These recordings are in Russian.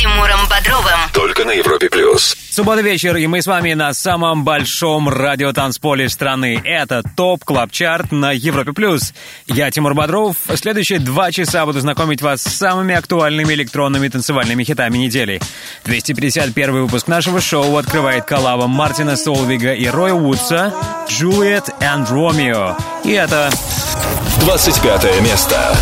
Тимуром Бодровым. Только на Европе плюс. Суббота вечер, и мы с вами на самом большом радиотанцполе страны. Это Top Club Chart на Европе плюс. Я Тимур Бодров. Следующие два часа буду знакомить вас с самыми актуальными электронными танцевальными хитами недели. 251 выпуск нашего шоу открывает коллаба Мартина Солвига и Роя Вудса «Джулиет и Ромео». И это... 25 место.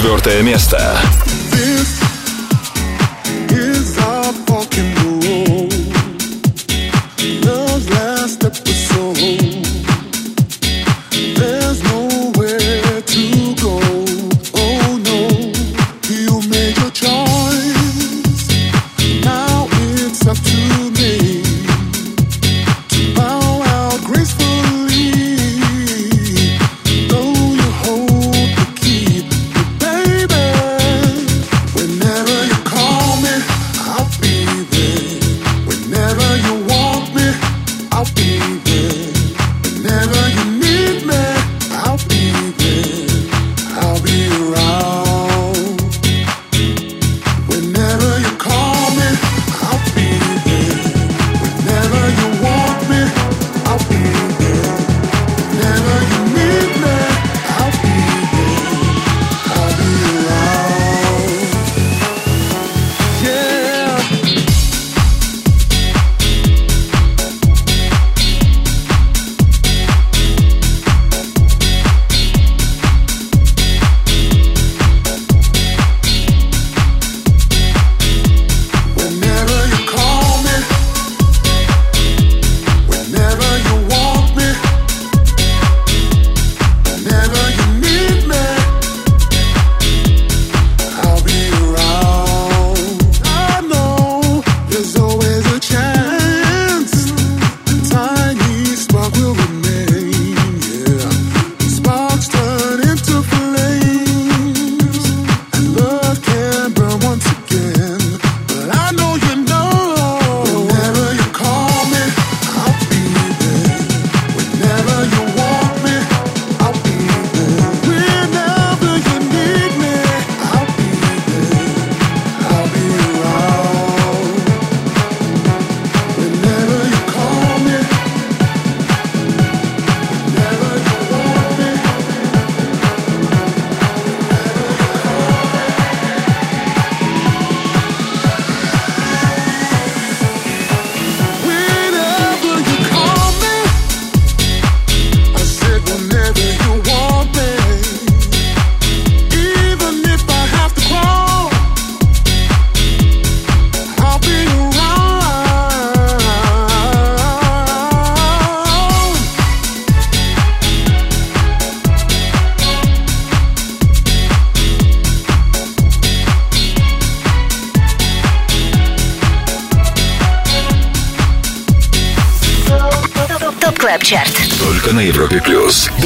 четвертое место.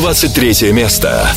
23 место.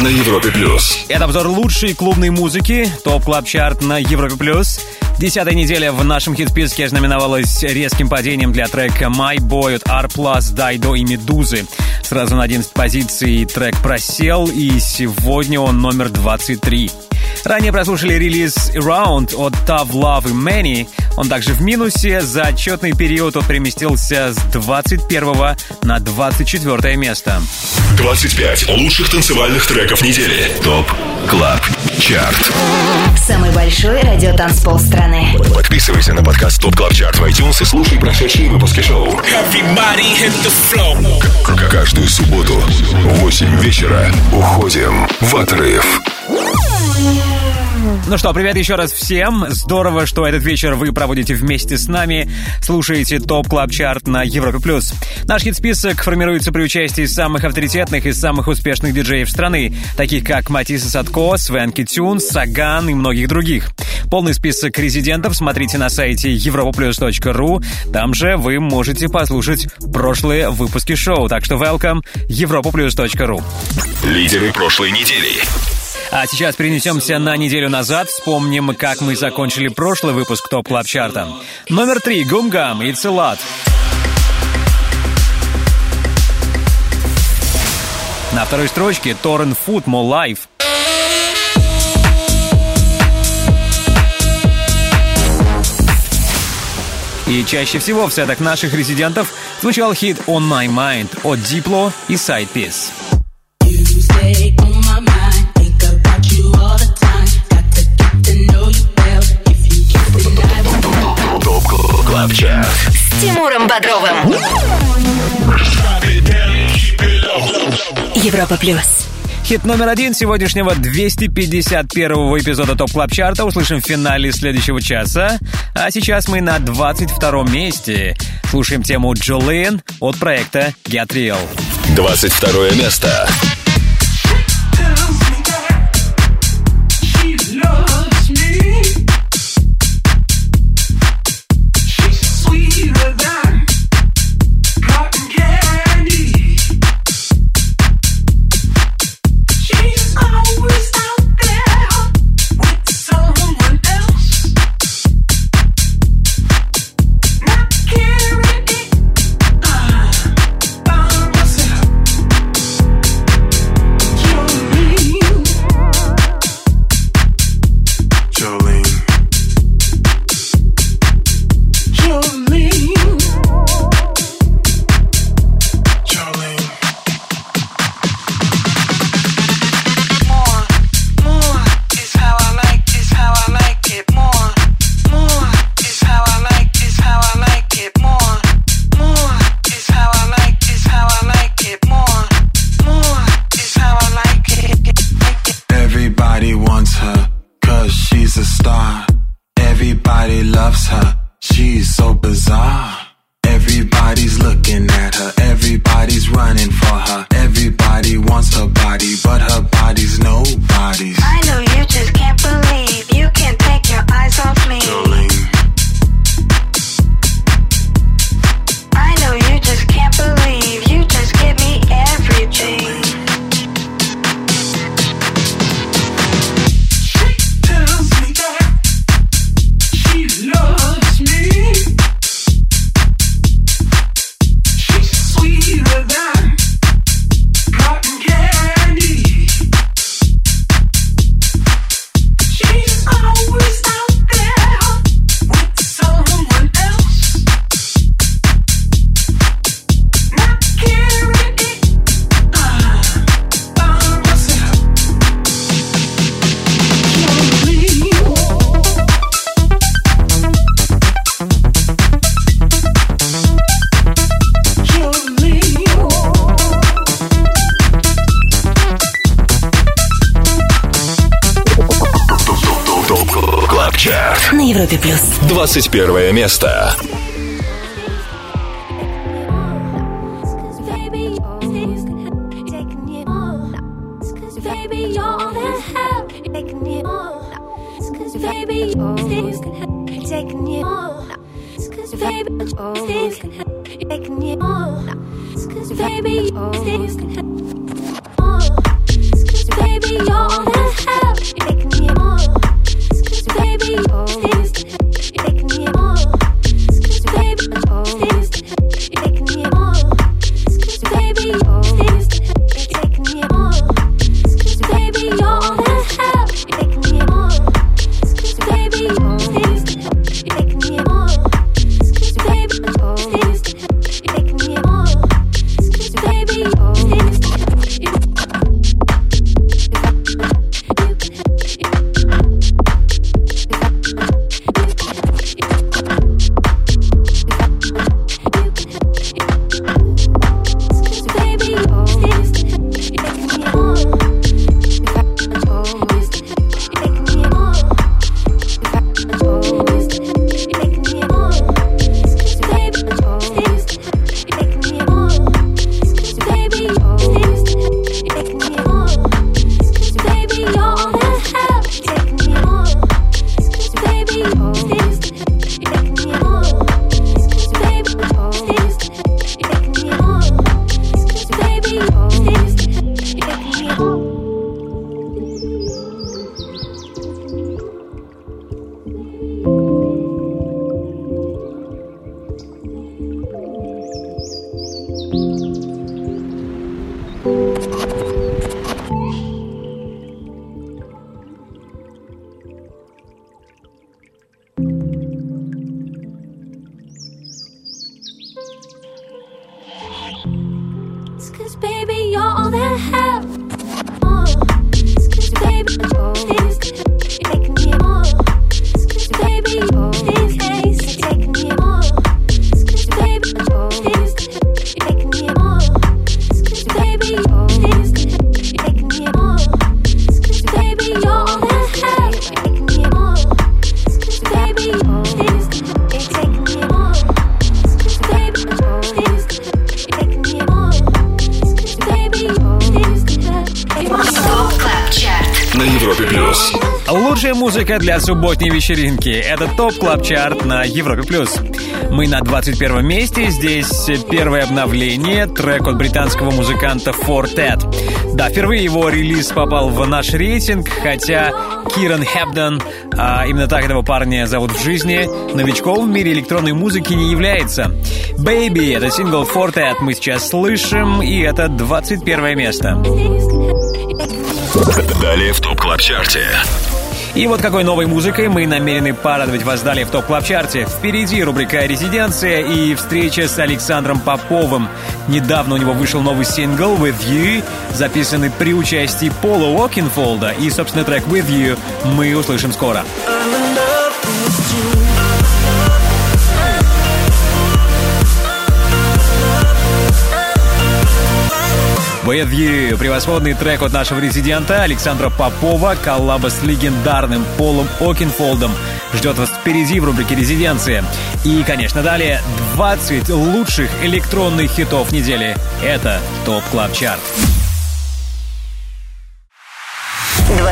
На Европе плюс. Это обзор лучшей клубной музыки, топ клаб чарт на Европе+. плюс. Десятая неделя в нашем хит-списке знаменовалась резким падением для трека «My Boy» от R+, Дайдо и Медузы. Сразу на 11 позиций трек просел, и сегодня он номер 23. Ранее прослушали релиз Around от Tough Love и Many. Он также в минусе. За отчетный период он переместился с 21 на 24 место. 25 лучших танцевальных треков недели. Top Club Chart. Самый большой радиотанцпол страны. Подписывайся на подкаст Top Club Chart в iTunes и слушай прошедшие выпуски шоу. Каждую субботу в 8 вечера уходим в отрыв. Ну что, привет еще раз всем. Здорово, что этот вечер вы проводите вместе с нами. Слушаете Top Club Chart на Европе+. плюс. Наш хит-список формируется при участии самых авторитетных и самых успешных диджеев страны, таких как Matisse Sadko, Swanky Tunes, Sagan и многих других. Полный список резидентов смотрите на сайте europaplus.ru. Там же вы можете послушать прошлые выпуски шоу. Так что welcome europaplus.ru. Лидеры прошлой недели. А сейчас перенесемся на неделю назад. Вспомним, как мы закончили прошлый выпуск Top Club Chart а. Номер три. Гумгам. A lot. На второй строчке Торрен Фуд More Life. И чаще всего в сетах наших резидентов звучал хит On My Mind от Diplo и Side Club Chart. С Тимуром Бодровым. Европа плюс. Хит номер один сегодняшнего 251-го эпизода Top Club Chart а услышим в финале следующего часа. А сейчас мы на 22-м месте. Слушаем тему Jolean от проекта Get Real. 22 место. 21 место. Музыка для субботней вечеринки. Это Top Club Chart на Европе+. плюс. Мы на 21 месте. Здесь первое обновление. Трек от британского музыканта Four Tet. Да, впервые его релиз попал в наш рейтинг, хотя Киран Хепден, а именно так этого парня зовут в жизни, новичком в мире электронной музыки не является. Baby — это сингл Four Tet мы сейчас слышим, и это 21 место. Далее в Top Club Chart е. И вот какой новой музыкой мы намерены порадовать вас далее в Top Club Chart е Впереди рубрика «Резиденция» и встреча с Александром Поповым. Недавно у него вышел новый сингл «With You», записанный при участии Пола Окинфолда. И, собственно, трек «With You» мы услышим скоро. With You. Превосходный трек от нашего резидента Александра Попова, коллаба с легендарным Полом Окинфолдом. Ждет вас впереди в рубрике «Резиденция». И, конечно, далее 20 лучших электронных хитов недели. Это Top Club Chart.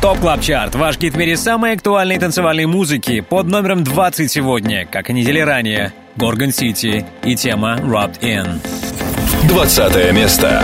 Top Club Chart. Ваш гид в мире самой актуальной танцевальной музыки. Под номером 20 сегодня, как и недели ранее, Gorgon City и тема Roped In. 20 место.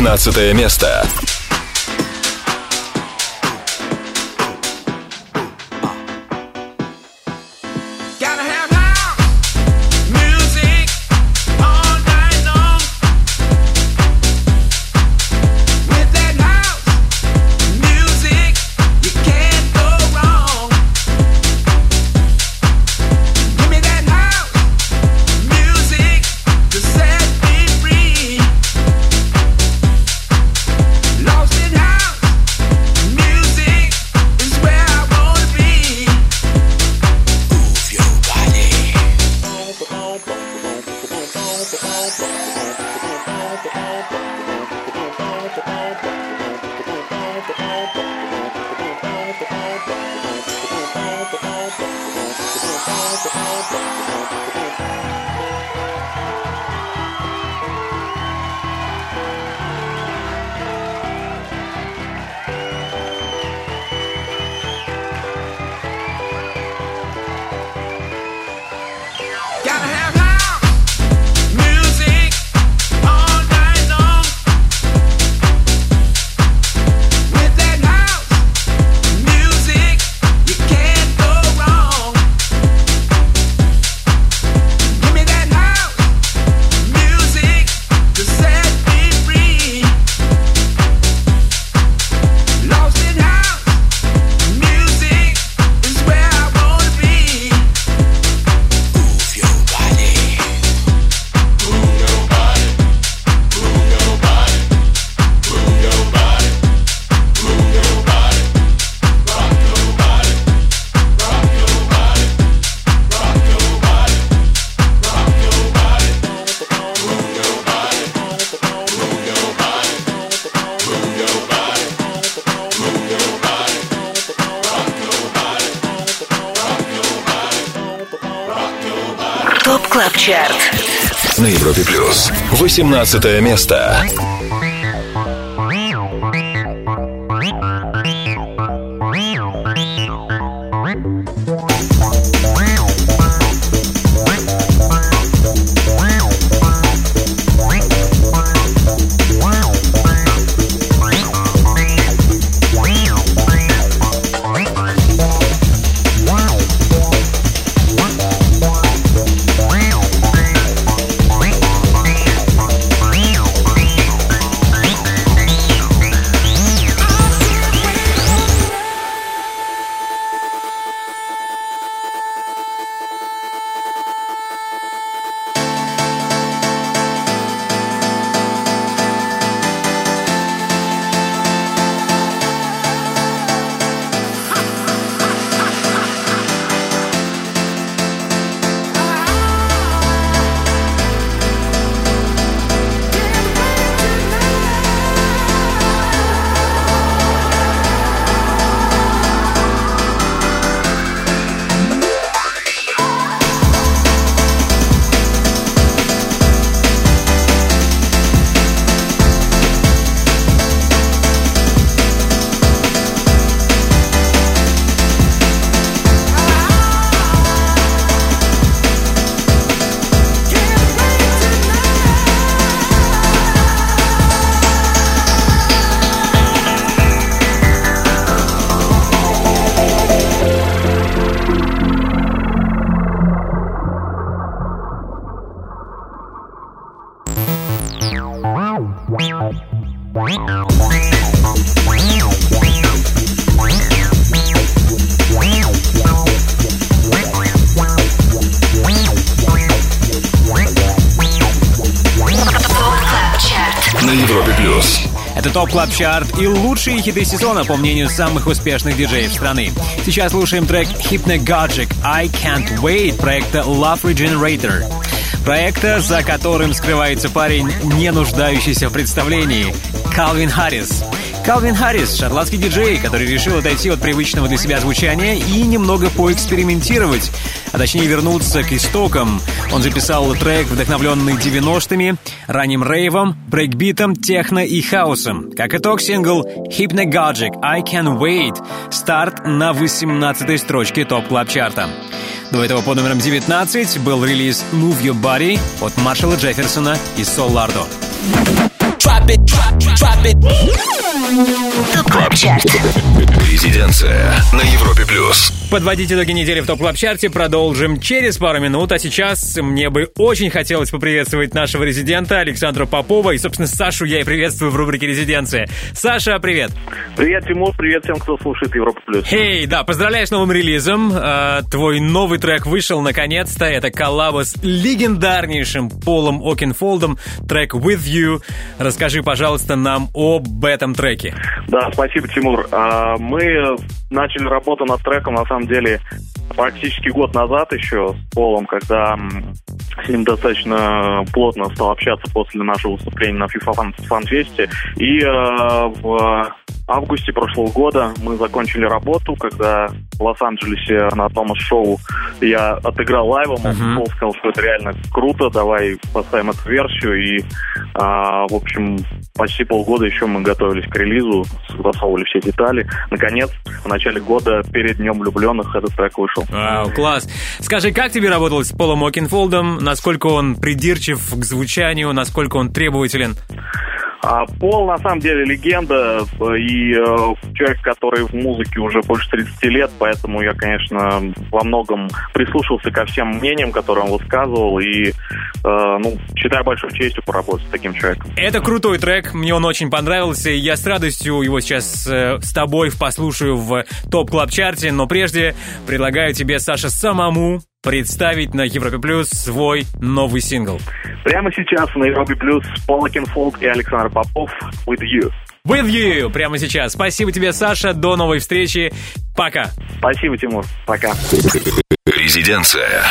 19 место. 18 место. Club Chart и лучшие хиты сезона, по мнению самых успешных диджеев страны. Сейчас слушаем трек Hypnagogic «I Can't Wait» проекта Love Regenerator. Проекта, за которым скрывается парень, не нуждающийся в представлении — Калвин Харрис. Калвин Харрис — шотландский диджей, который решил отойти от привычного для себя звучания и немного поэкспериментировать, а точнее вернуться к истокам. Он записал трек, вдохновленный 90-ми, ранним рейвом, брейкбитом, техно и хаосом. Как итог, сингл Hypnagogic «I Can Wait» — старт на 18-й строчке Top Club Chart а До этого под номером 19 был релиз Move Your Body от Маршала Джефферсона и Solardo. Top Club Chart. Резиденция на Европе плюс. Подводить итоги недели в Top Club Chart е продолжим через пару минут. А сейчас мне бы очень хотелось поприветствовать нашего резидента Александра Попова. И, собственно, Сашу я и приветствую в рубрике «Резиденция». Саша, привет! Привет, Тимур, привет всем, кто слушает Европа Плюс. Хей, да, поздравляю с новым релизом. А, твой новый трек вышел наконец-то. Это коллаба с легендарнейшим Полом Окенфолдом. Трек «With You». Расскажи, пожалуйста, нам об этом треке. Да, спасибо, Тимур. А, Мы начали работу над треком, на самом деле, практически год назад еще с Полом, когда с ним достаточно плотно стал общаться после нашего выступления на FIFA Fan Фанфесте. И э, в августе прошлого года мы закончили работу, когда в Лос-Анджелесе на Томас Шоу я отыграл лайвом, Мгм. Пол сказал, что это реально круто, давай поставим эту версию. И, а, в общем, почти полгода еще мы готовились к релизу, согласовывали все детали. Наконец, в начале года, перед Днем влюбленных, этот трек вышел. Вау, класс. Скажи, как тебе работалось с Полом Окенфолдом? Насколько он придирчив к звучанию? Насколько он требователен? А Пол, на самом деле, легенда э, и э, человек, который в музыке уже больше 30 лет, поэтому я, конечно, во многом прислушался ко всем мнениям, которые он высказывал, и, э, ну, считаю большой честью поработать с таким человеком. Это крутой трек, мне он очень понравился, я с радостью его сейчас э, с тобой послушаю в топ клаб чарте но прежде предлагаю тебе, Саша, самому представить на Европе Плюс свой новый сингл. Прямо сейчас на Европе Плюс Пол Фолк и Александр Попов «With You». With you прямо сейчас. Спасибо тебе, Саша. До новой встречи. Пока. Спасибо, Тимур. Пока. Резиденция.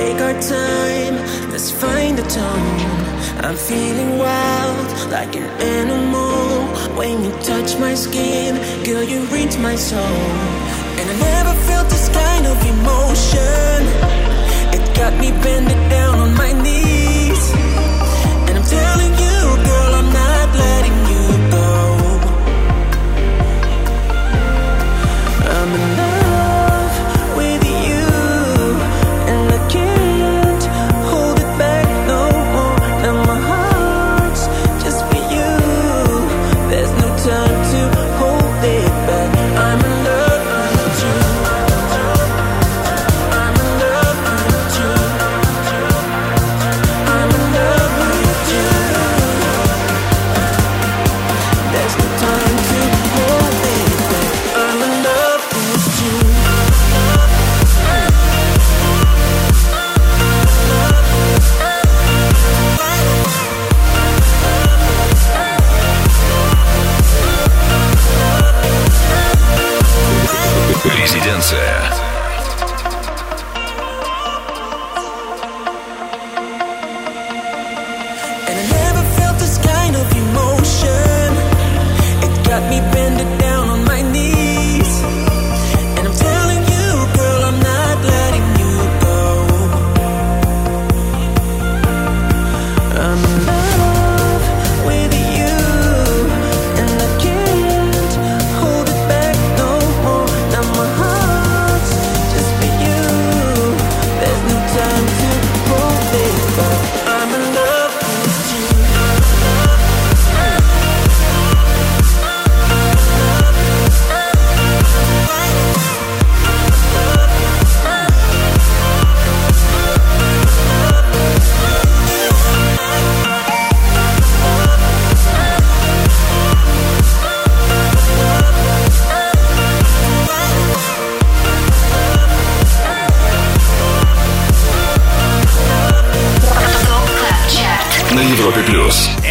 Take our time, let's find the tone. I'm feeling wild, like an animal. When you touch my skin, girl, you reach my soul. And I never felt this kind of emotion. It got me bending down on my knees.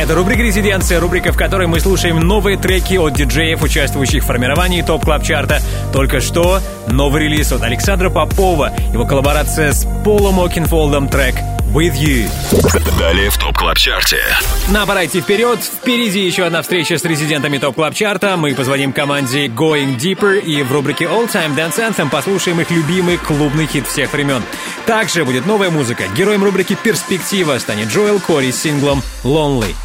Это рубрика «Резиденция», рубрика, в которой мы слушаем новые треки от диджеев, участвующих в формировании Top Club Chart а Только что новый релиз от Александра Попова, его коллаборация с Полом Окинфолдом трек With You. Далее в Top Club Chart е. На пора идти вперед. Впереди еще одна встреча с резидентами Top Club Chart а. Мы позвоним команде Going Deeper и в рубрике All Time Dance Anthem послушаем их любимый клубный хит всех времен. Также будет новая музыка. Героем рубрики «Перспектива» станет Джоэл Кори с синглом «Lonely».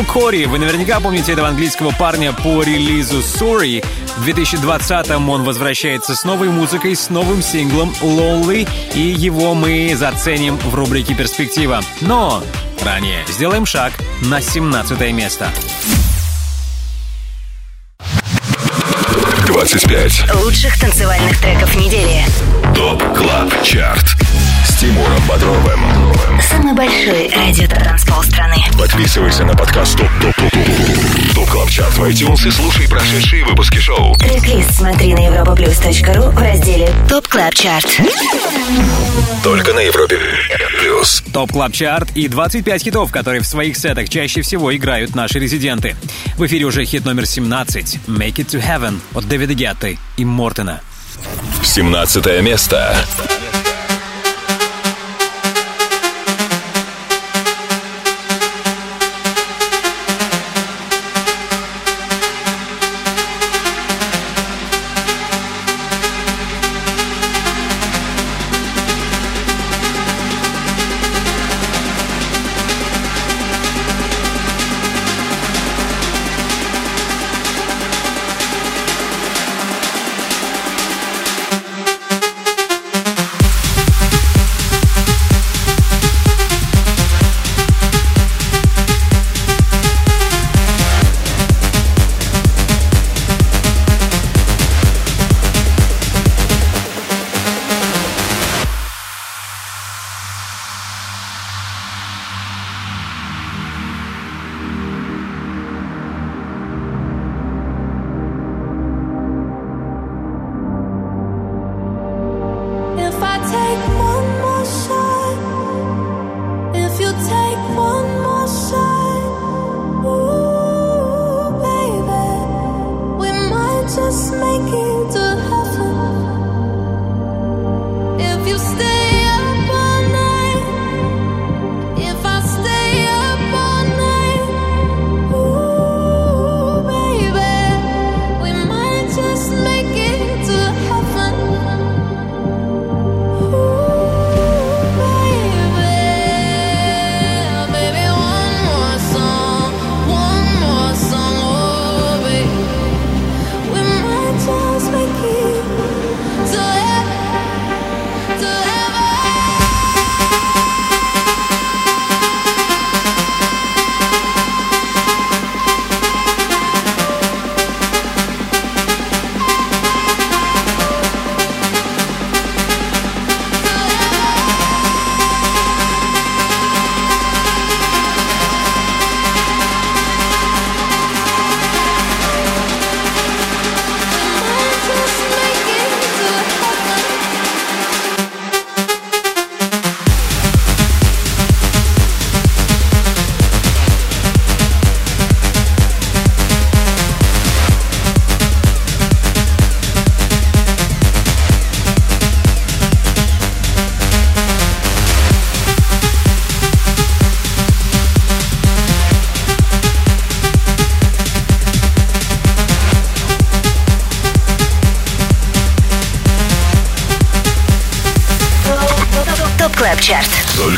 Джоэл Кори. Вы наверняка помните этого английского парня по релизу Sorry. В 2020-м он возвращается с новой музыкой, с новым синглом Lonely, и его мы заценим в рубрике «Перспектива». Но ранее сделаем шаг на 17 место. 25. Лучших танцевальных треков недели. Top Club Chart. Тимуром Бодровым. Самый большой радиотанцпол страны. Подписывайся на подкаст TOP TOP TOP TOP TOP Club Chart в iTunes и слушай прошедшие выпуски шоу. Трек-лист смотри на europaplus.ru в разделе TOP Club Chart. Только на Европе Плюс. TOP Club Chart и 25 хитов, которые в своих сетах чаще всего играют наши резиденты. В эфире уже хит номер 17 «Make It To Heaven» от Дэвида Гетты и Мортена. 17 место.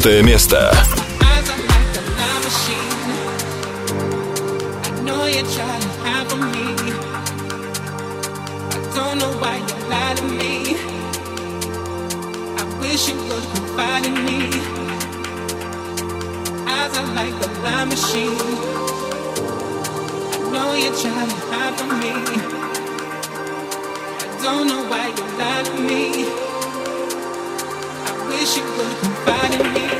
15 место. Don't know why you lied to me. patient, will you confide in me.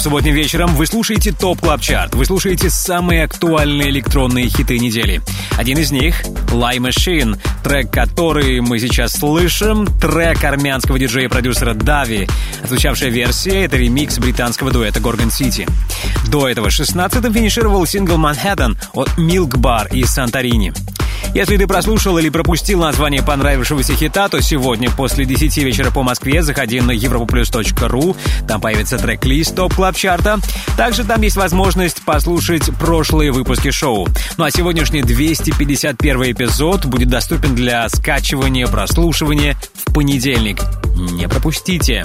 Каждым субботним вечером вы слушаете TOP Club Chart. Вы слушаете самые актуальные электронные хиты недели. Один из них — Lie Machine, трек, который мы сейчас слышим, трек армянского диджея-продюсера Дави. Отзвучавшая версия — это ремикс британского дуэта Gorgon City. До этого 16-м финишировал сингл Manhattan от Milk Bar из Санторини. Если ты прослушал или пропустил название понравившегося хита, то сегодня после 10 вечера по Москве заходи на europaplus.ru, там появится трек-лист TOP Club Chart'а Также там есть возможность послушать прошлые выпуски шоу. Ну а сегодняшний 251 эпизод будет доступен для скачивания, прослушивания в понедельник. Не пропустите.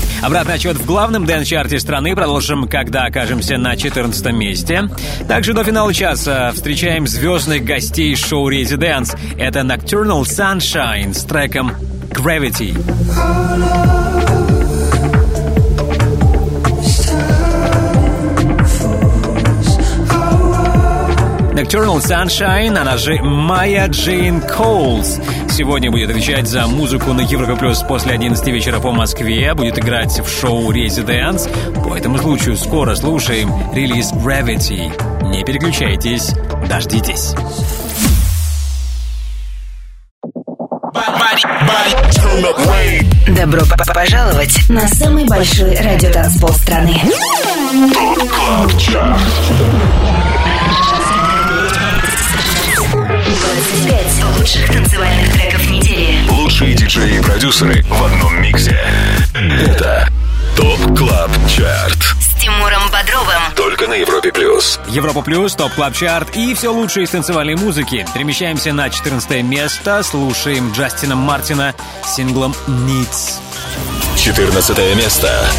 Обратный отсчет в главном dance-чарте страны продолжим, когда окажемся на 14 месте. Также до финала часа встречаем звездных гостей шоу «Residance». Это Nocturnal Sunshine с треком «Gravity». Nocturnal Sunshine, она же Майя Джейн Коулс. Сегодня будет отвечать за музыку на Европе Плюс после 11 вечера по Москве. Будет играть в шоу Residence. По этому случаю скоро слушаем релиз Gravity. Не переключайтесь, дождитесь. Добро пожаловать на самый большой радиотанцпол страны. 25 лучших танцевальных треков недели. Лучшие диджеи и продюсеры в одном миксе. Это TOP CLUB CHART. С Тимуром Бодровым. Только на Европе Плюс. Европа Плюс, TOP Club Chart и все лучшее из танцевальной музыки. Перемещаемся на 14 место, слушаем Джастина Мартина с синглом «Needs». 14 место.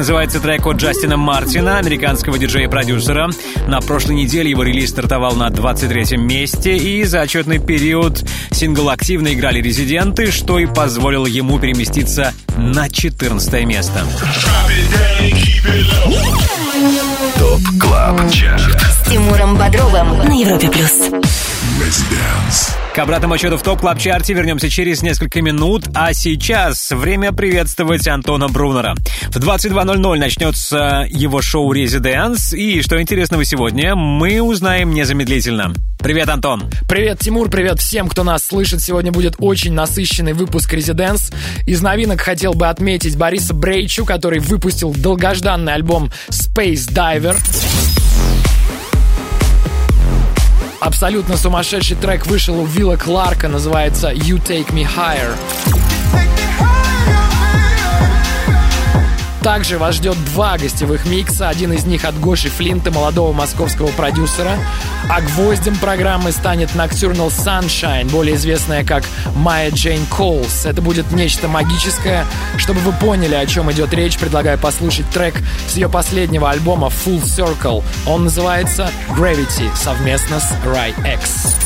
Называется трек от Джастина Мартина, американского диджея-продюсера. На прошлой неделе его релиз стартовал на 23-м месте, и за отчетный период сингл активно играли резиденты, что и позволило ему переместиться на 14 место. TOP CLUB CHART. С Тимуром Бодровым на Европе плюс. К обратному отсчету в TOP Club Chart'е вернемся через несколько минут, а сейчас время приветствовать Антона Брунера. В 22.00 начнется его шоу «Резиденс», и что интересного сегодня, мы узнаем незамедлительно. Привет, Антон! Привет, Тимур, привет всем, кто нас слышит. Сегодня будет очень насыщенный выпуск «Резиденс». Из новинок хотел бы отметить Бориса Брейчу, который выпустил долгожданный альбом «Space Diver». Абсолютно сумасшедший трек вышел у Вилла Кларка, называется «You Take Me Higher». Также вас ждет два гостевых микса. Один из них от Гоши Флинта, молодого московского продюсера. А гвоздем программы станет Nocturnal Sunshine, более известная как Майя Джейн Коулс. Это будет нечто магическое. Чтобы вы поняли, о чем идет речь, предлагаю послушать трек с ее последнего альбома Full Circle. Он называется Gravity совместно с Rai X.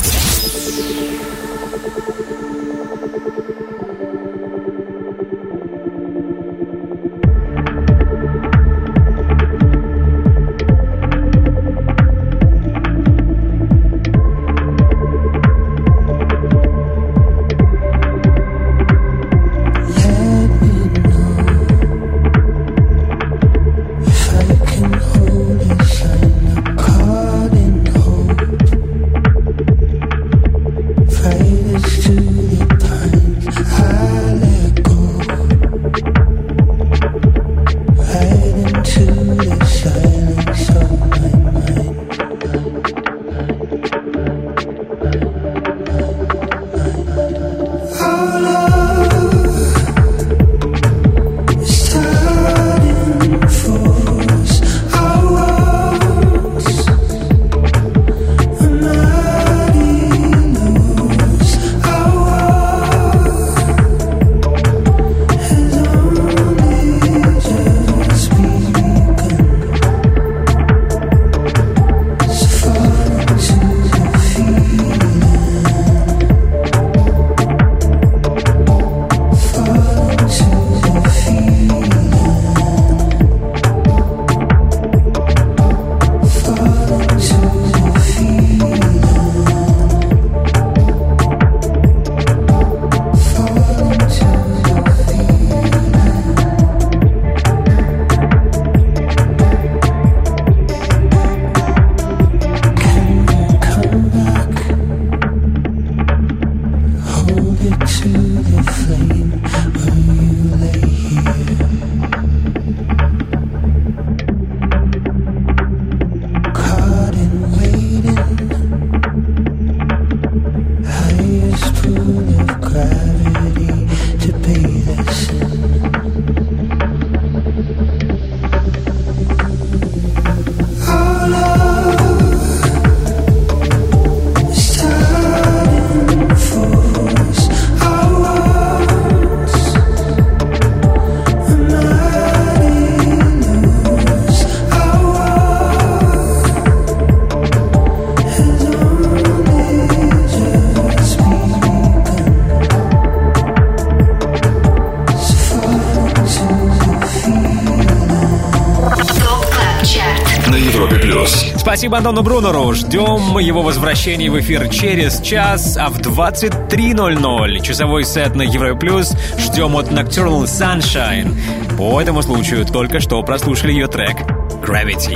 Спасибо Антону Брунеру. Ждем его возвращения в эфир через час, а в 23.00 часовой сет на Европе Плюс ждем от Nocturnal Sunshine. По этому случаю только что прослушали ее трек Gravity.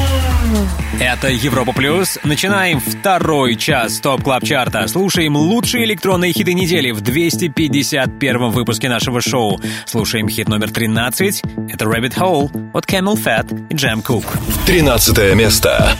Это Европа Плюс. Начинаем второй час TOP Club Chart'а. Слушаем лучшие электронные хиты недели в 251 выпуске нашего шоу. Слушаем хит номер 13. Это Rabbit Hole от CamelPhat и Jem Cooke. 13 место.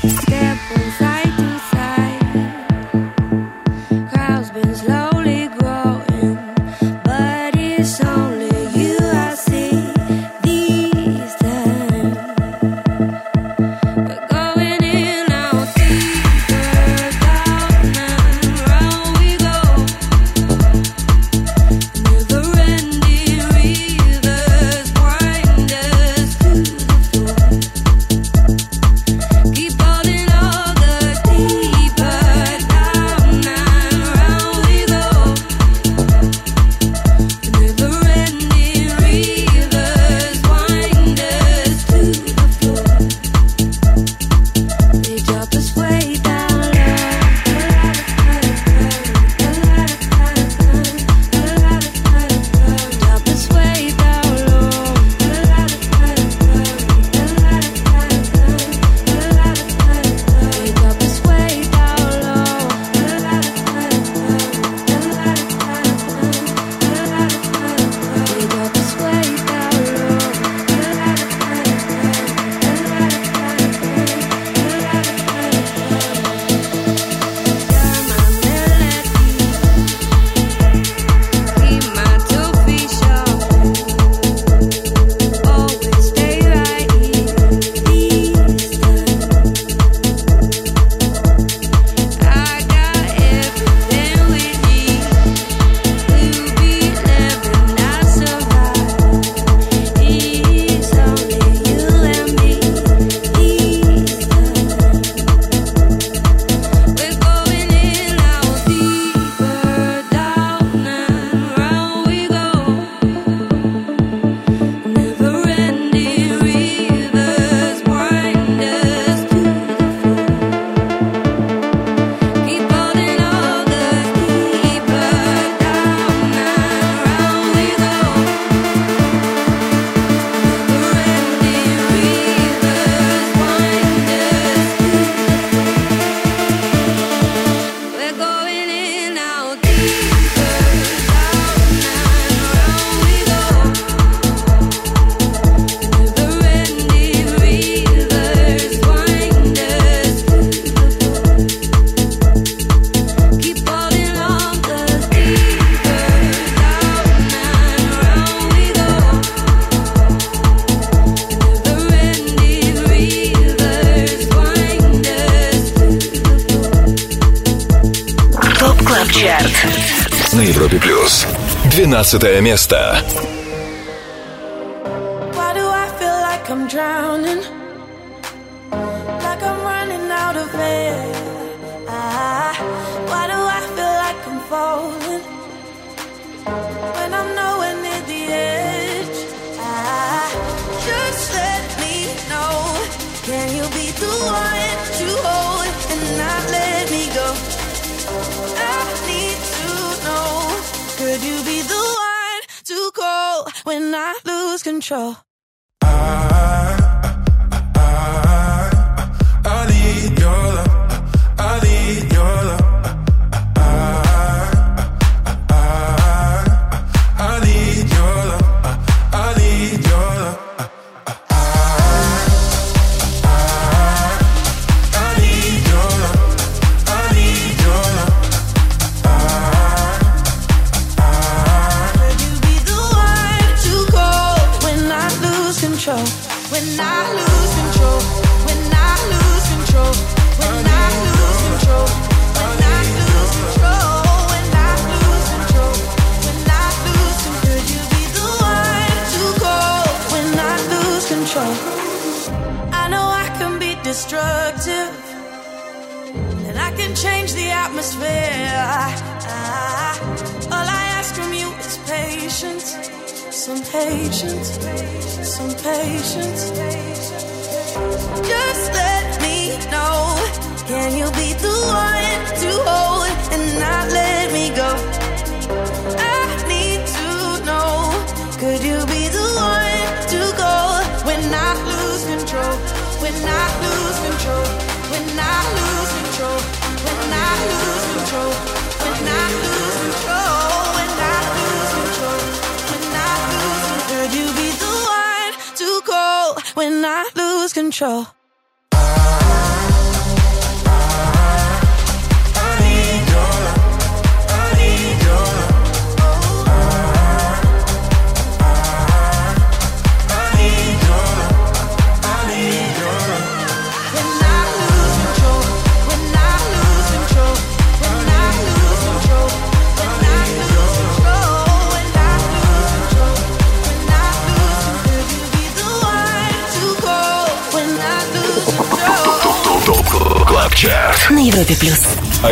12 место.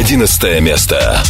11 место.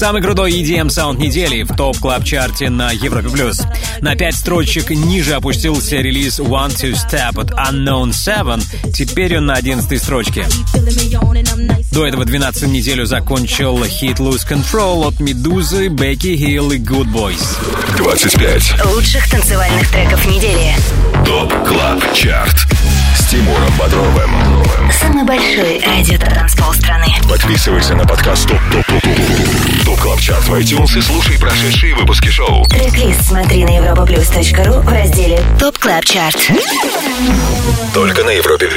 Самый крутой EDM саунд недели в топ клаб чарте на Европе плюс. На пять строчек ниже опустился релиз One to Step от Unknown Seven. Теперь он на 11 строчке. До этого 12 неделю закончил хит Lose Control от Медузы, Бекки Хилл и Good Boys. 25. Лучших танцевальных треков недели. ТОП КЛАБ ЧАРТ Тимуром Бодровым. Самый большой радио-транспол страны. Подписывайся на подкаст TOP TOP TOP TOP TOP CLUB CHART в iTunes и слушай прошедшие выпуски шоу. Трек-лист смотри на europaplus.ru в разделе TOP Club Chart. Только на Европе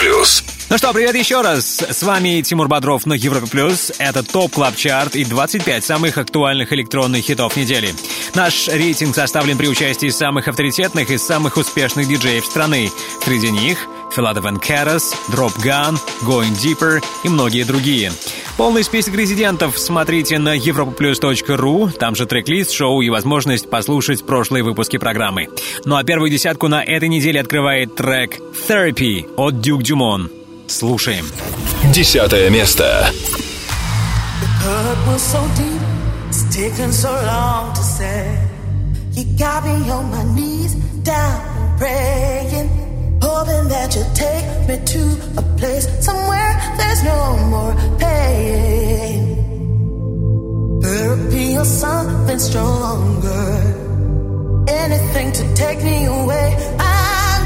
плюс. Ну что, привет еще раз. С вами Тимур Бодров на Европе Плюс. Это TOP Club Chart и 25 самых актуальных электронных хитов недели. Наш рейтинг составлен при участии самых авторитетных и самых успешных диджеев страны. Среди них Филадов Карас, Drop Gun, Going Deeper и многие другие. Полный список резидентов смотрите на europaplus.ru, там же трек-лист, шоу и возможность послушать прошлые выпуски программы. Ну а первую десятку на этой неделе открывает трек Therapy от Duke Dumont. Слушаем. Десятое место. hurt was so deep, taken so long to say. You got me on my knees, down praying, hoping that you'll take me to a place somewhere there's no more pain. Therapy or something stronger, anything to take me away. I'm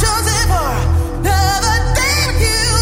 for another day with you.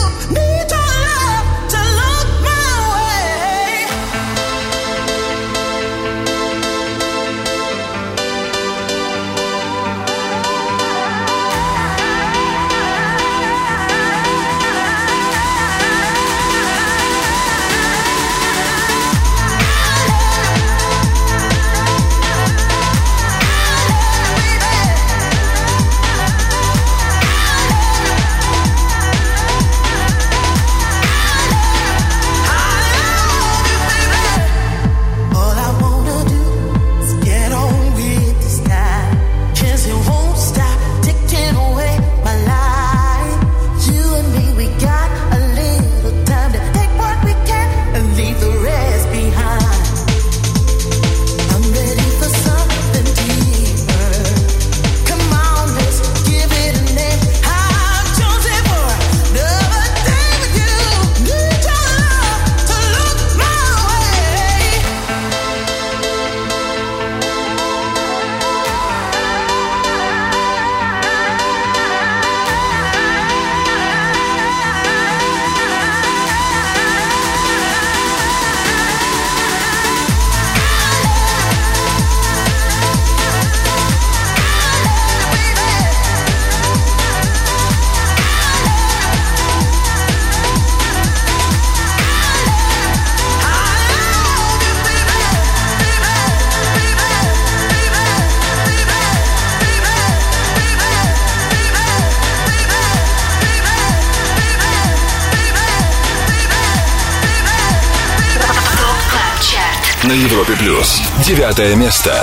Европе плюс. Девятое место.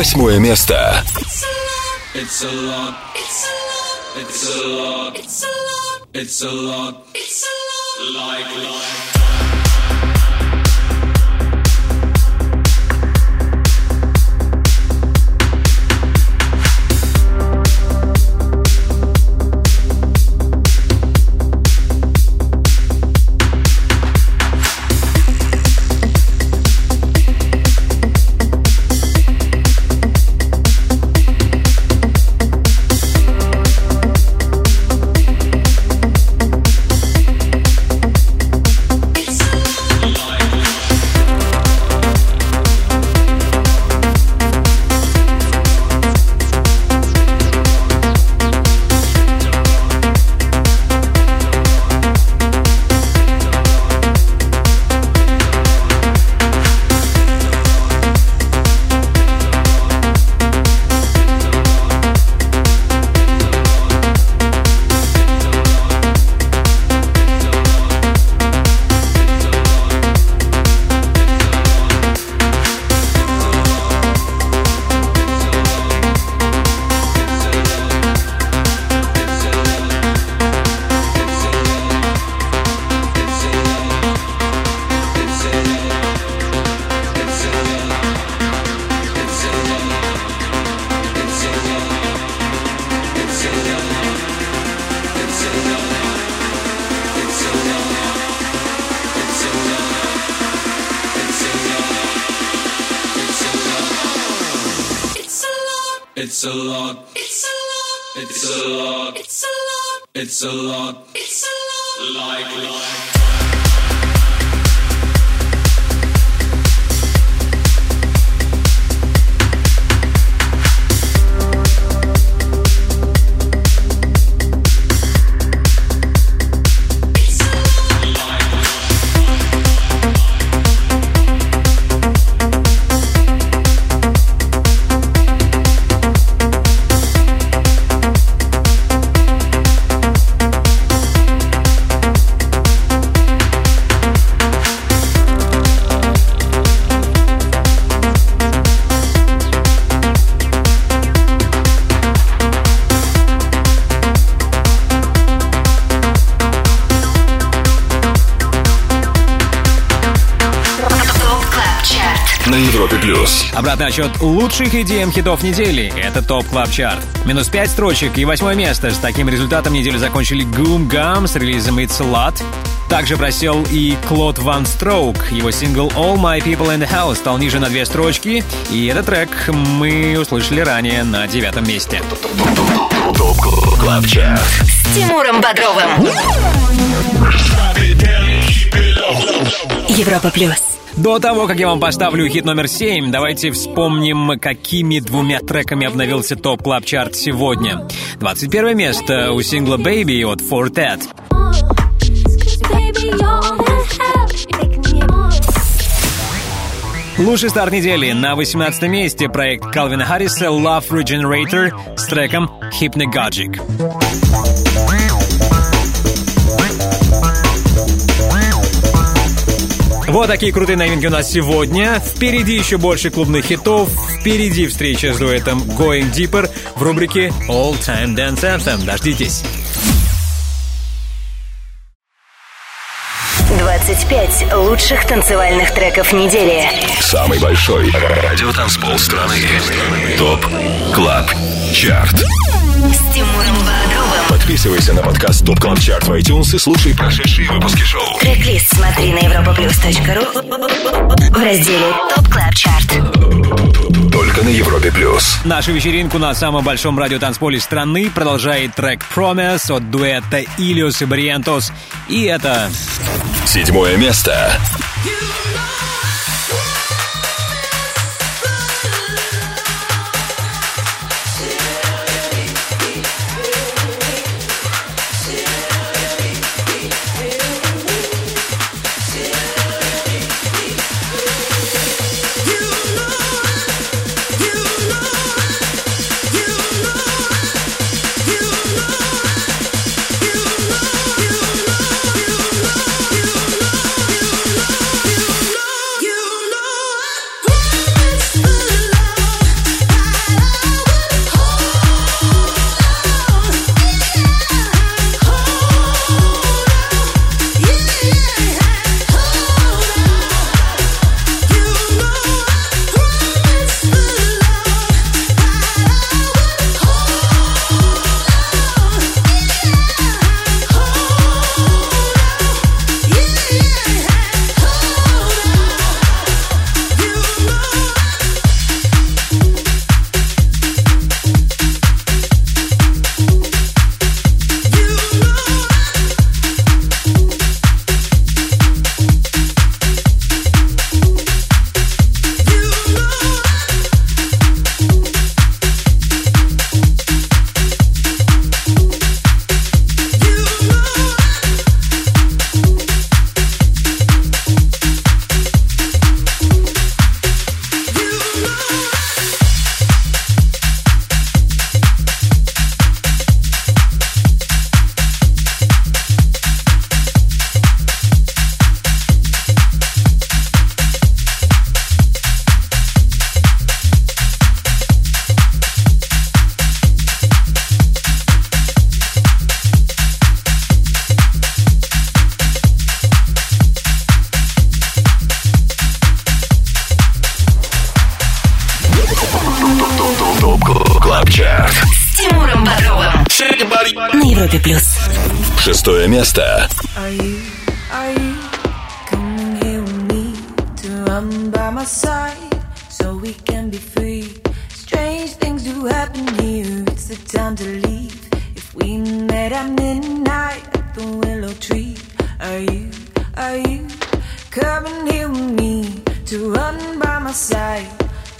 Восьмое место. It's a lot. It's a lot. It's a lot. It's a lot. It's a lot. Обратный отсчет лучших EDM хитов недели. Это TOP Club Chart. Минус 5 строчек и восьмое место. С таким результатом неделю закончили Goom Gum с релизом It's a Lot. Также просел и Клод Вон Строук. Его сингл All My People in the House стал ниже на две строчки. И этот трек мы услышали ранее на девятом месте. TOP CLUB CHART. С Тимуром Бодровым. Европа плюс. До того, как я вам поставлю хит номер 7, давайте вспомним, какими двумя треками обновился топ клаб чарт сегодня. 21 место у сингла Baby от Fortet. Лучший старт недели на 18 месте проект Калвина Харриса Love Regenerator с треком Hypnagogic. Вот такие крутые новинки у нас сегодня. Впереди еще больше клубных хитов. Впереди встреча с дуэтом Going Deeper в рубрике All Time Dance Anthem. Дождитесь. 25 лучших танцевальных треков недели. Самый большой радиотанцпол страны. ТОП КЛАБ ЧАРТ. С Тимуром Бодровым. Подписывайся на подкаст ТОП КЛАБ ЧАРТ в iTunes и слушай прошедшие выпуски шоу. Трек-лист смотри на europaplus.ru в разделе ТОП КЛАБ ЧАРТ. Только на Европе плюс. Нашу вечеринку на самом большом радиотанцполе страны продолжает трек Promise от дуэта Ilios и Бариентос. И это Седьмое место. You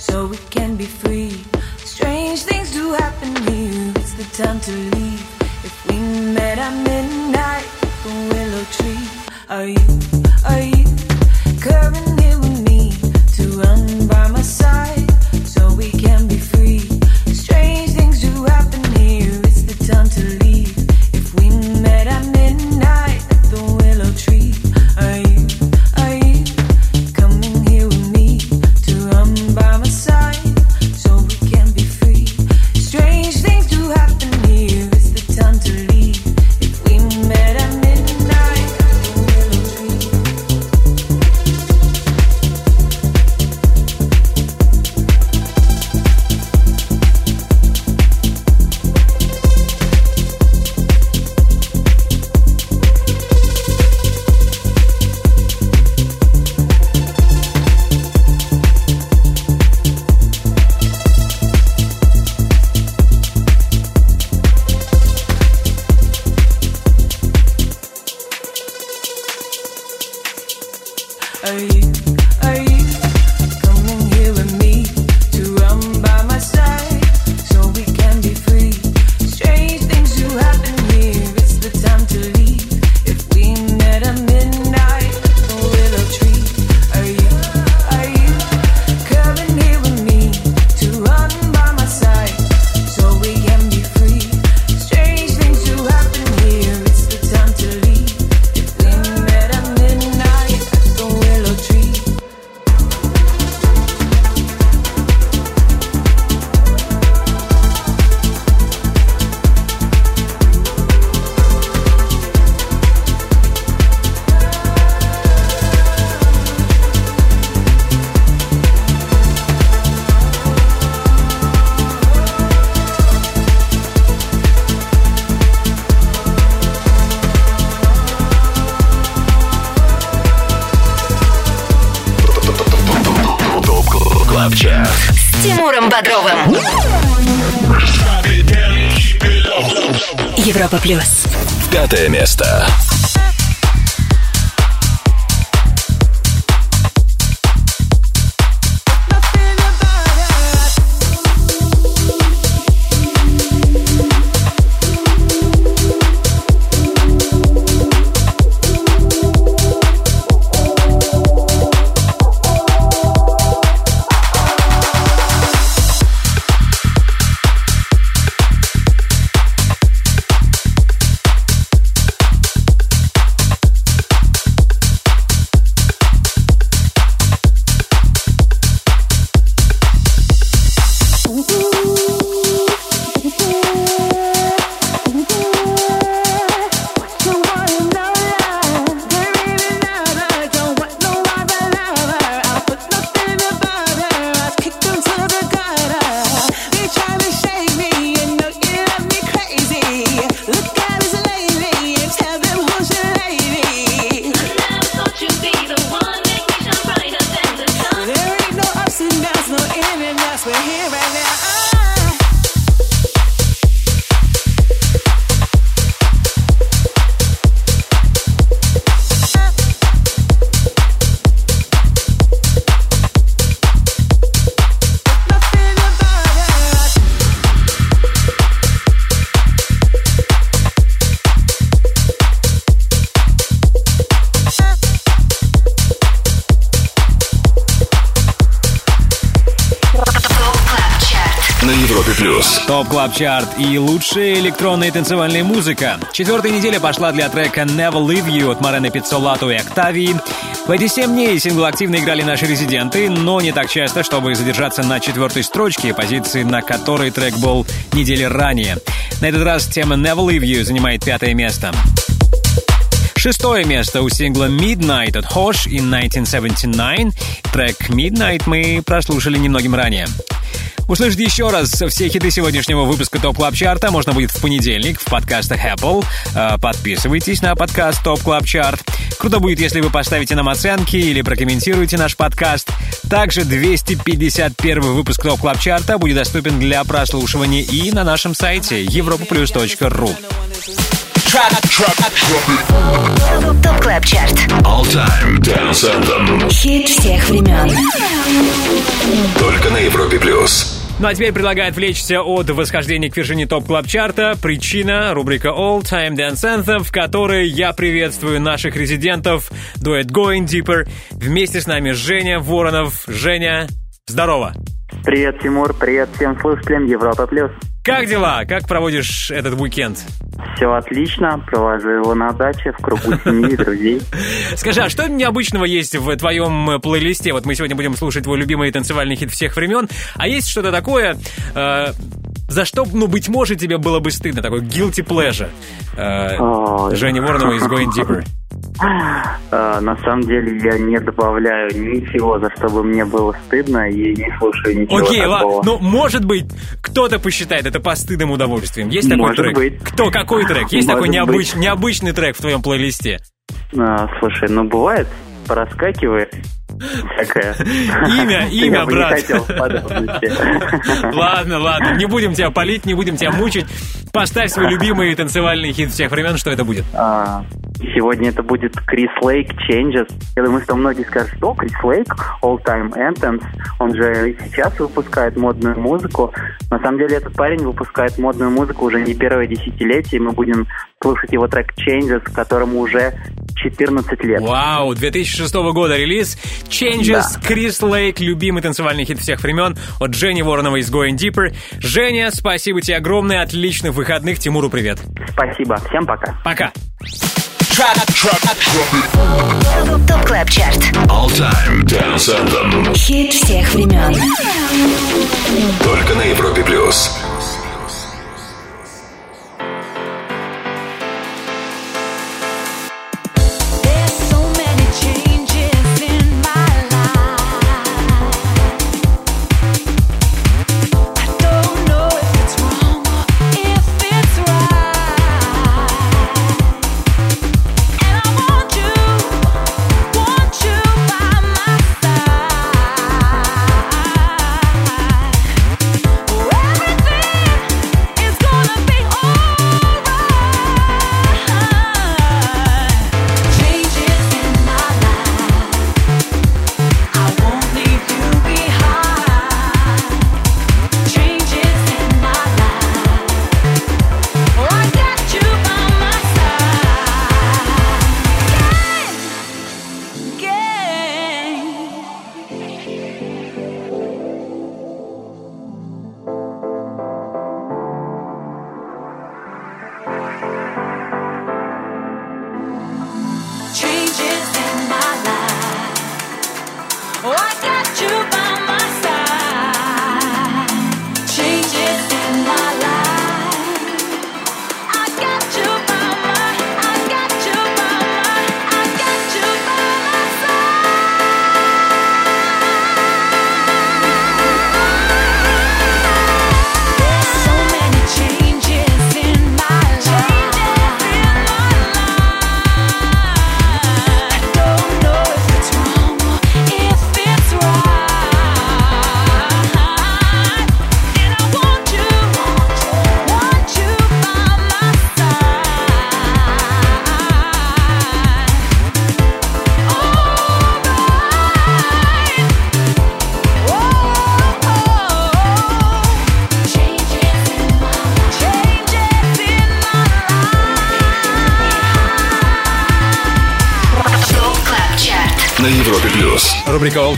so we can be free. Strange things do happen here. It's the time to leave. If we met at midnight, the willow tree. Are you, are you coming here with me to unbind? Club Chart и лучшая электронная танцевальная музыка. Четвертая неделя пошла для трека Never Leave You от Марены Пиццолату и Октавии. В эти семь дней сингл активно играли наши резиденты, но не так часто, чтобы задержаться на четвертой строчке, позиции на которой трек был недели ранее. На этот раз тема Never Leave You занимает пятое место. Шестое место у сингла Midnight от Hosh и 1979. Трек Midnight мы прослушали немногим ранее. Услышать еще раз все хиты сегодняшнего выпуска TOP Club Chart'а можно будет в понедельник в подкастах Apple. Э, Подписывайтесь на подкаст TOP Club Chart. Круто будет, если вы поставите нам оценки или прокомментируете наш подкаст. Также 251 выпуск TOP Club Chart'а будет доступен для прослушивания и на нашем сайте europaplus.ru. TOP Club Chart. All Time Dance Anthem. Хит всех времен. Только на Европе плюс. Ну а теперь предлагаю отвлечься от восхождения к вершине топ клаб чарта Причина — рубрика All Time Dance Anthem, в которой я приветствую наших резидентов, дуэт Going Deeper. Вместе с нами Женя Воронов. Женя, здорово! Привет, Тимур, привет всем слушателям Европа Плюс. Как дела? Как проводишь этот уикенд? Все отлично, провожу его на даче, в кругу семьи и друзей. Скажи, а что необычного есть в твоем плейлисте? Вот мы сегодня будем слушать твой любимый танцевальный хит всех времен. А есть что-то такое, э, за что, ну, быть может, тебе было бы стыдно? Такой guilty pleasure. Э. Женя Воронова из Going Deeper. А, на самом деле я не добавляю ничего, за что бы мне было стыдно, и не слушаю ничего Окей, ладно. Ну, может быть, кто-то посчитает это постыдным удовольствием. Есть такой Может трек? быть. Кто, какой трек? Есть такой Может необыч- быть. необычный трек в твоем плейлисте? А, слушай, ну бывает, проскакивает всякое. Имя, имя, брат. Ладно, ладно, не будем тебя палить, не будем тебя мучить. Поставь свой любимый танцевальный хит всех времен, что это будет? А, Сегодня это будет Крис Лейк Changes. Я думаю, что многие скажут, что Крис Лейк All Time Anthems. Он же и сейчас выпускает модную музыку. На самом деле этот парень выпускает модную музыку уже не первое десятилетие. Мы будем слушать его трек Changes, которому уже 14 лет. Вау, 2006 года релиз. Changes, Да. Крис Лейк, любимый танцевальный хит всех времен от Жени Воронова из Going Deeper. Женя, спасибо тебе огромное, отличных выходных. Тимуру привет. Спасибо. Всем пока. Пока. TOP Club Chart. All Time Dance Anthem. Хит всех времен. Только на Европе плюс.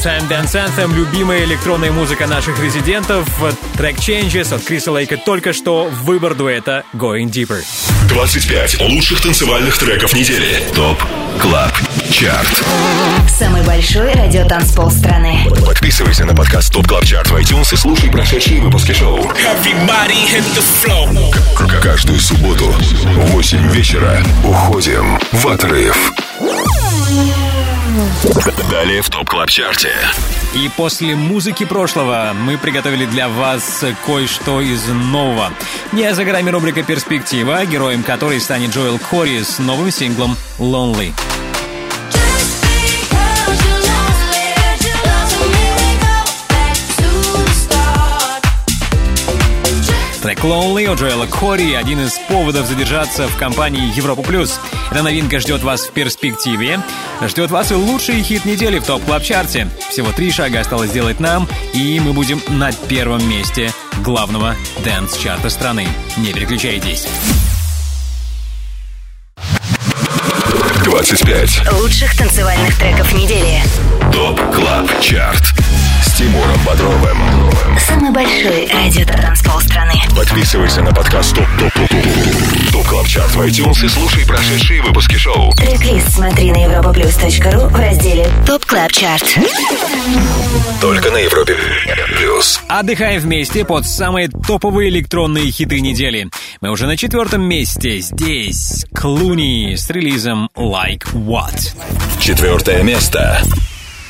All Time Dance Anthem, любимая электронная музыка наших резидентов. Трек Changes от Криса Лейка только что выбор дуэта Going Deeper. 25 лучших танцевальных треков недели. TOP Club Chart. Самый большой радиотанцпол страны. Подписывайся на подкаст TOP Club Chart в iTunes и слушай прошедшие выпуски шоу. Каждую субботу в 8 вечера уходим в отрыв. Далее в TOP Club Chart'е. И после музыки прошлого мы приготовили для вас кое-что из нового. Не за горами рубрика «Перспектива», героем которой станет Джоэл Кори с новым синглом «Lonely». Трек Lonely у Джоэла Кори – один из поводов задержаться в компании Европа Плюс. Эта новинка ждет вас в перспективе. Ждет вас и лучший хит недели в Top Club Chart е Всего три шага осталось сделать нам, и мы будем на первом месте главного dance -чарта страны. Не переключайтесь. 25. Лучших танцевальных треков недели. TOP Club Chart. С Тимуром Бодровым. Самый большой радиотанцпол страны. Подписывайся на подкаст TOP TOP TOP TOP TOP Club Chart в iTunes и слушай прошедшие выпуски шоу. Трек-лист смотри на europaplus.ru в разделе TOP Club Chart. Только на Европе Плюс. Отдыхаем вместе под самые топовые электронные хиты недели. Мы уже на четвертом месте. Здесь Cloonee с релизом Like What. Четвертое место.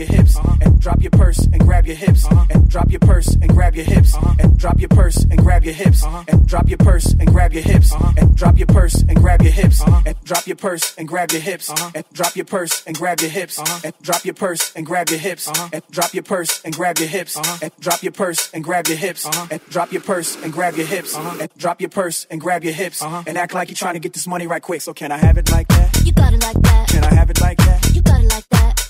Your hips. And drop your purse and grab your hips. And drop your purse and grab your hips. And drop your purse and grab your hips. And drop your purse and grab your hips. And drop your purse and grab your hips. And drop your purse and grab your hips. And drop your purse and grab your hips. And drop your purse and grab your hips. And drop your purse and grab your hips. And drop your purse and grab your hips. And drop your purse and grab your hips. And drop your purse and grab your hips. And act like you're trying to get this money right quick. So can I have it like that? You got it like that. Can I have it like that? You got it like that.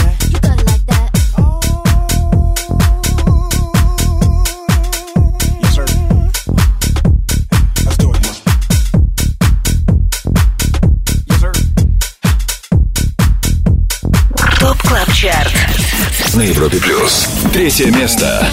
На Европе плюс. Третье место.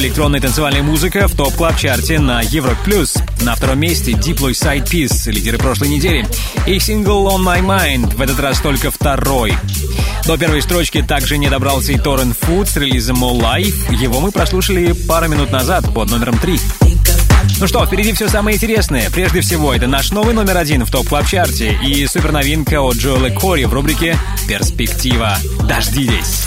Электронная танцевальная музыка в топ клаб чарте на Европе плюс. На втором месте Diplo Side Piece, лидеры прошлой недели. Их сингл On My Mind, в этот раз только второй. До первой строчки также не добрался и Torrent Food с релизом All Life. Его мы прослушали пару минут назад под номером 3. Ну что, впереди все самое интересное. Прежде всего, это наш новый номер один в топ клаб чарте и суперновинка от Джоэла Кори в рубрике «Перспектива». Дождитесь.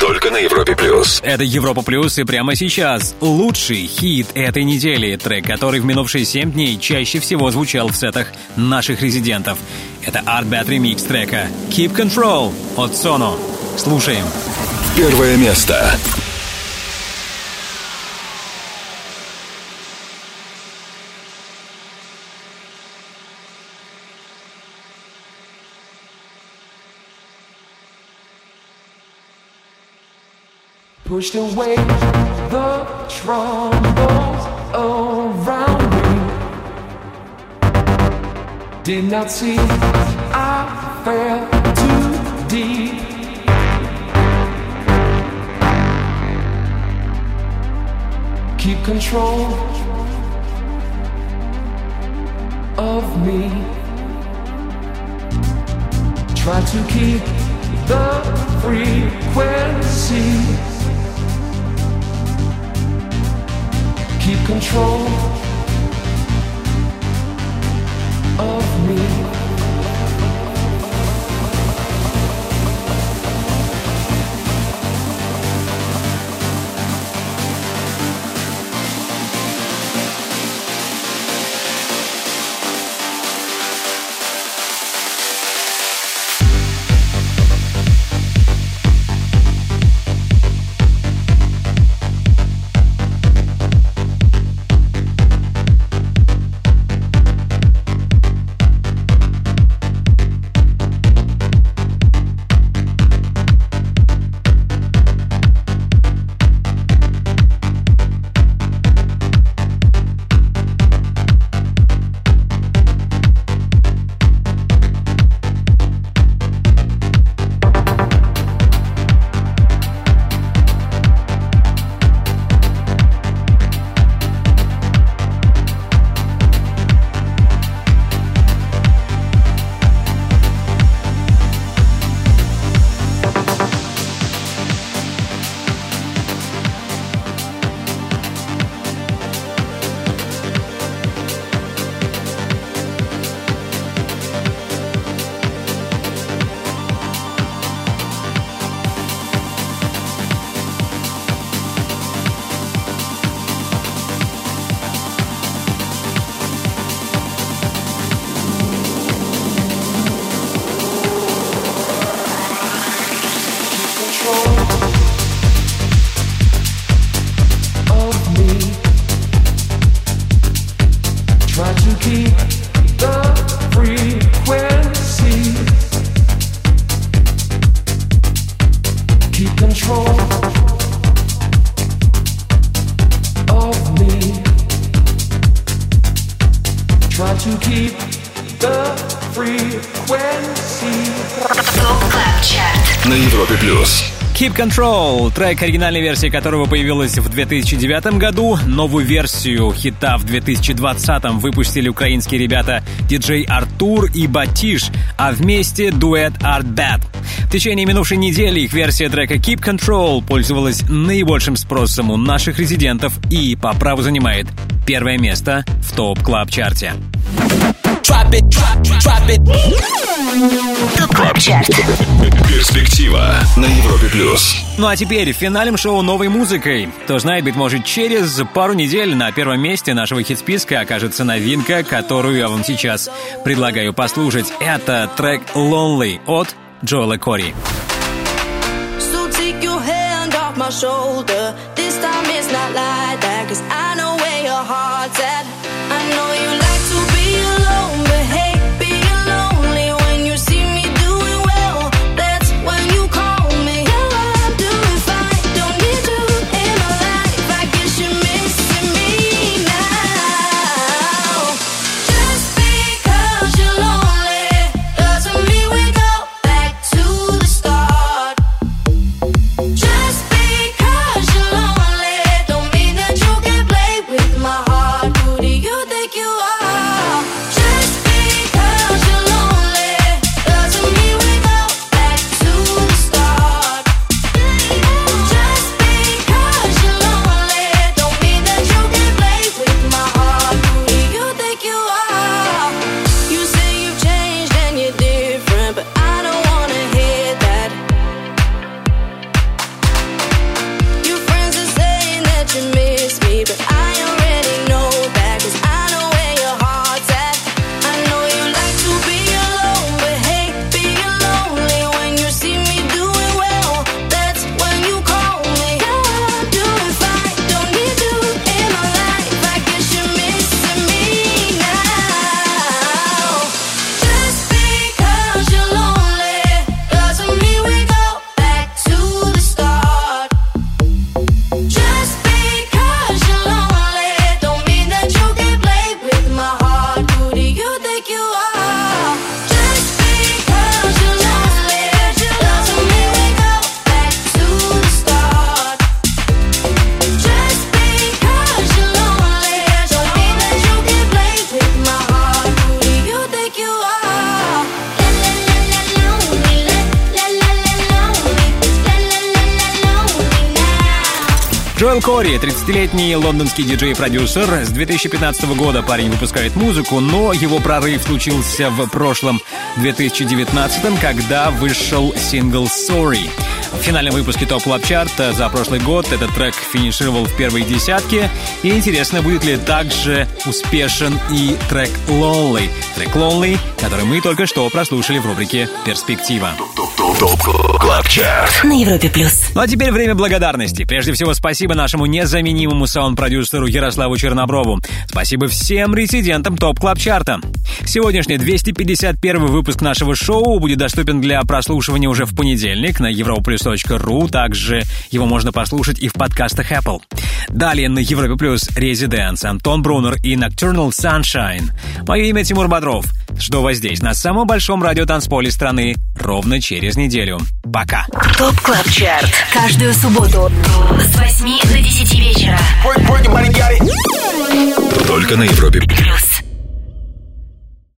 На Европе плюс. Это Европа Плюс, и прямо сейчас лучший хит этой недели, трек, который в минувшие 7 дней чаще всего звучал в сетах наших резидентов. Это Art Bat ремикс трека Keep Control от Sono. Слушаем. Первое место. Pushed away the troubles around me. Did not see I fell too deep. Keep control of me. Try to keep the frequency. Keep control of me. Control, трек оригинальной версии которого появилась в 2009 году. Новую версию хита в 2020 выпустили украинские ребята диджей Артур и Батиш, а вместе дуэт Artbat. В течение минувшей недели их версия трека Keep Control пользовалась наибольшим спросом у наших резидентов и по праву занимает первое место в Top Club Chart е. Drop it, drop, drop it. Перспектива на Европе плюс. Ну а теперь финалем шоу новой музыкой. Кто знает, быть может, через пару недель на первом месте нашего хит-списка окажется новинка, которую я вам сейчас предлагаю послушать. Это трек «Lonely» от Джоэла Кори. So 30-летний лондонский диджей и продюсер. С 2015 года парень выпускает музыку, но его прорыв случился в прошлом 2019, когда вышел сингл «Sorry». В финальном выпуске TOP Club Chart а за прошлый год этот трек финишировал в первой десятке. И интересно, будет ли также успешен и трек «Lonely». Трек «Lonely», который мы только что прослушали в рубрике «Перспектива». TOP CLUB CHART. На Европе плюс. Ну а теперь время благодарности. Прежде всего, спасибо нашему незаменимому саунд-продюсеру Ярославу Черноброву. Спасибо всем резидентам TOP Club Chart а. Сегодняшний 251 выпуск нашего шоу будет доступен для прослушивания уже в понедельник на europaplus.ru. Также его можно послушать и в подкастах Apple. Далее на Европе Плюс Residance, Антон Брунер и Nocturnal Sunshine. Мое имя Тимур Бодров. Жду вас здесь, на самом большом радиотанцполе страны, ровно через неделю. Пока. TOP Club Chart. Каждую субботу с 8 до 10 вечера. Только на Европе Плюс.